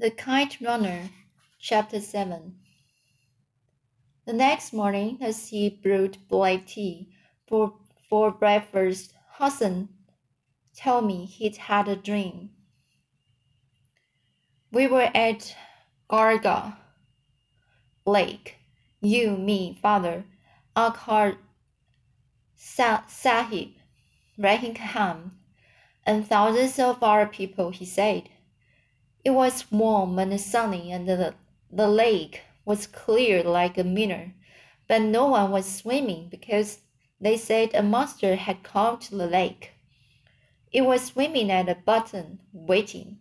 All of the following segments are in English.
The Kite Runner, Chapter 7 The next morning, as he brewed black tea for, for breakfast, Hassan told me he'd had a dream. We were at Ghargha Lake, you, me, father, Agha Sahib, Rahim Khan, and thousands of our people, he said. It was warm and sunny, and the, the lake was clear like a mirror, but no one was swimming because they said a monster had come to the lake. It was swimming at the bottom, waiting.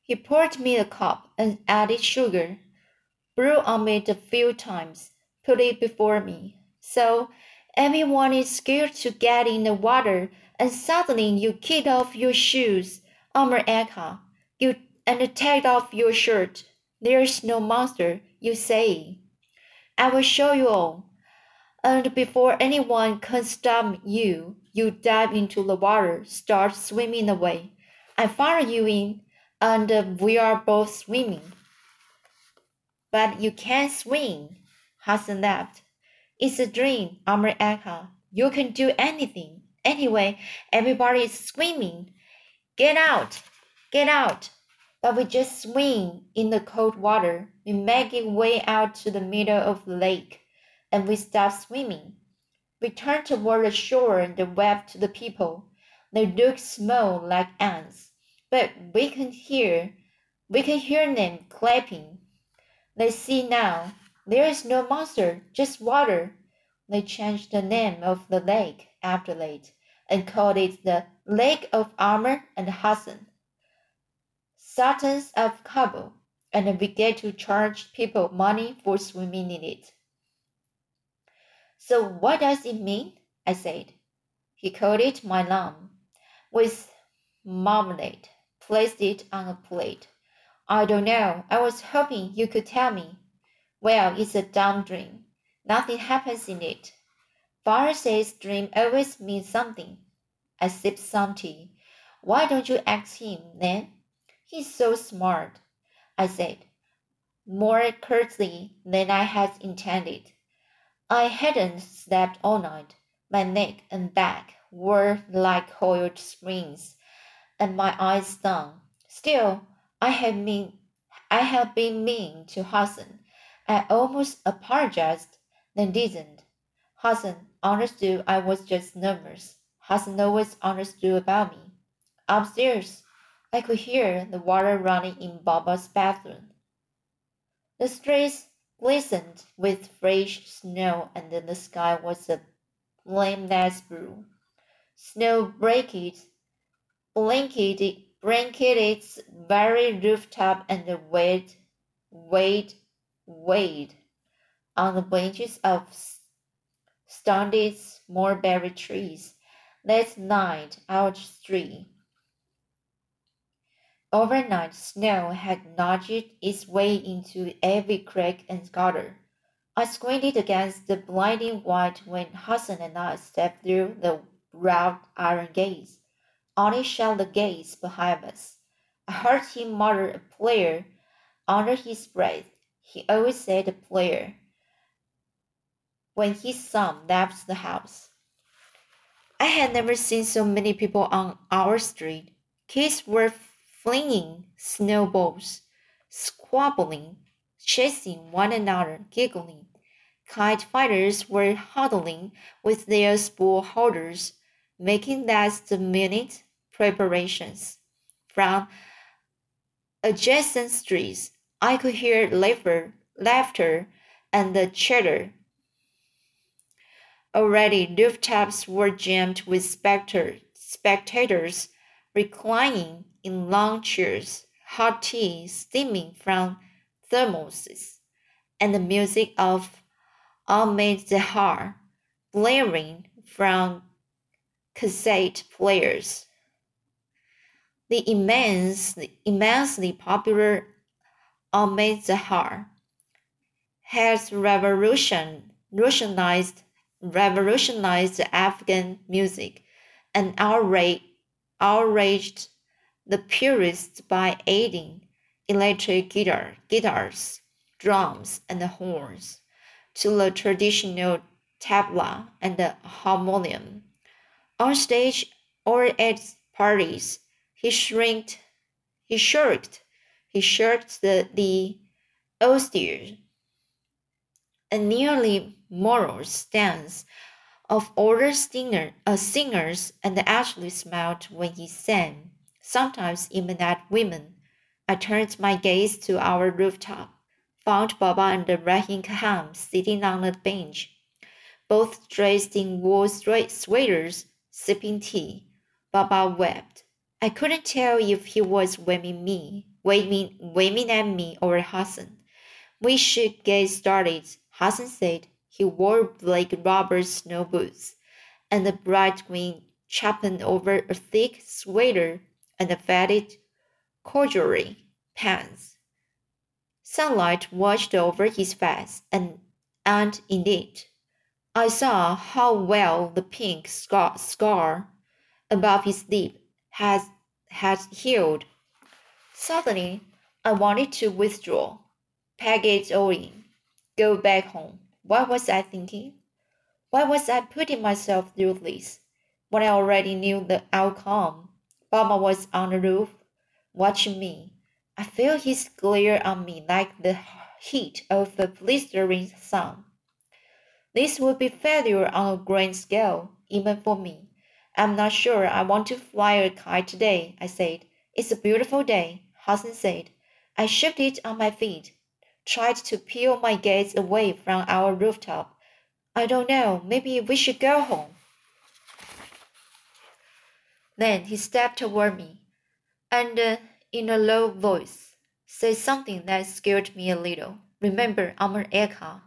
He poured me a cup and added sugar, blew on it a few times, put it before me. So everyone is scared to get in the water, and suddenly you kick off your shoes Amir agha, you and take off your shirt. There's no monster, you say. I will show you all. And before anyone can stop you, you dive into the water, start swimming away. I follow you in, and we are both swimming. But you can't swim, Hassan laughed. It's a dream, Amir agha. You can do anything. Anyway, everybody is swimming. Get out! Get out! But we just swim in the cold water. We make it way out to the middle of the lake, and we stop swimming. We turn toward the shore and wave to the people. They look small like ants, but we can hear, we can hear them clapping. They see now. There is no monster, just water. They changed the name of the lake after that and called it the Lake of Amir and Hassan, Sultans of Kabul, and get to charge people money for swimming in it. So what does it mean? I said. He called it my lamb, with marmalade, placed it on a plate. I don't know. I was hoping you could tell me. Well, it's a dumb dream. Nothing happens in it. Says dream always means something. I sipped some tea. Why don't you ask him, then? He's so smart, I said, more curtly than I had intended. I hadn't slept all night. My neck and back were like coiled springs, and my eyes stung. Still, I had been, I had been mean to Hassan. I almost apologized, then didn't. Hassan understood I was just nervous. Hassan always understood about me. Upstairs, I could hear the water running in Baba's bathroom. The streets glistened with fresh snow, and the sky was a flameless blue. Snow blanketed, blanketed, blanketed its very rooftop and weighed, weighed, weighed on the branches of stunted mulberry trees that night our three. Overnight snow had nudged its way into every crack and gutter. I squinted against the blinding white when Hassan and I stepped through the wrought iron gates. Only shut the gates behind us. I heard him mutter a prayer under his breath. He always said a prayer when his son left the house. I had never seen so many people on our street. Kids were flinging snowballs, squabbling, chasing one another, giggling. Kite fighters were huddling with their spool holders, making last minute preparations. From adjacent streets, I could hear laughter, laughter and the chatter Already, rooftops were jammed with spectators reclining in long chairs, hot tea steaming from thermoses, and the music of Ahmad Zahir blaring from cassette players. The immense, immensely popular Ahmad Zahir has revolutionized revolutionized Afghan music and outraged, outraged the purists by adding electric guitar, guitars, drums, and horns to the traditional tabla and the harmonium. On stage or at parties, he shrinked, he shirked, he shirked the, the austere and nearly moral stance of older singer, uh, singers and actually smiled when he sang, sometimes even at women. I turned my gaze to our rooftop, found Baba and Rahim Khan sitting on a bench, both dressed in wool sweaters, sipping tea. Baba wept. I couldn't tell if he was waving me, waving, waving at me or Hassan. We should get started, Hassan said. He wore black rubber snow boots and a bright green chapan over a thick sweater and a faded corduroy pants. Sunlight washed over his face, and, and indeed, I saw how well the pink scar, scar above his lip had, had healed. Suddenly, I wanted to withdraw, pack it go back home. What was I thinking? Why was I putting myself through this when I already knew the outcome? Baba was on the roof, watching me. I felt his glare on me like the heat of the blistering sun. This would be failure on a grand scale, even for me. I'm not sure I want to fly a kite today, I said. It's a beautiful day, Hassan said. I shifted on my feet tried to peel my gaze away from our rooftop. I don't know, maybe we should go home. Then he stepped toward me and, uh, in a low voice, said something that scared me a little. Remember, Amir agha.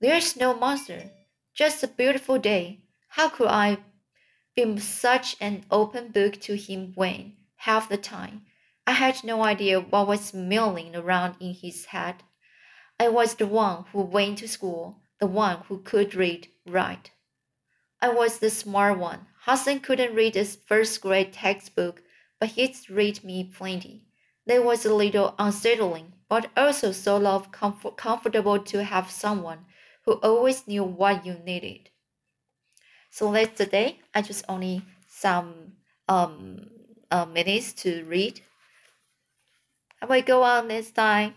There's no monster, just a beautiful day. How could I be such an open book to him when, half the time, I had no idea what was milling around in his head? I was the one who went to school, the one who could read, write. I was the smart one. Hassan couldn't read his first grade textbook, but he'd read me plenty. That was a little unsettling, but also sort of comfort comfortable to have someone who always knew what you needed. So that's the day. I just only some um uh, minutes to read. I will go on this time.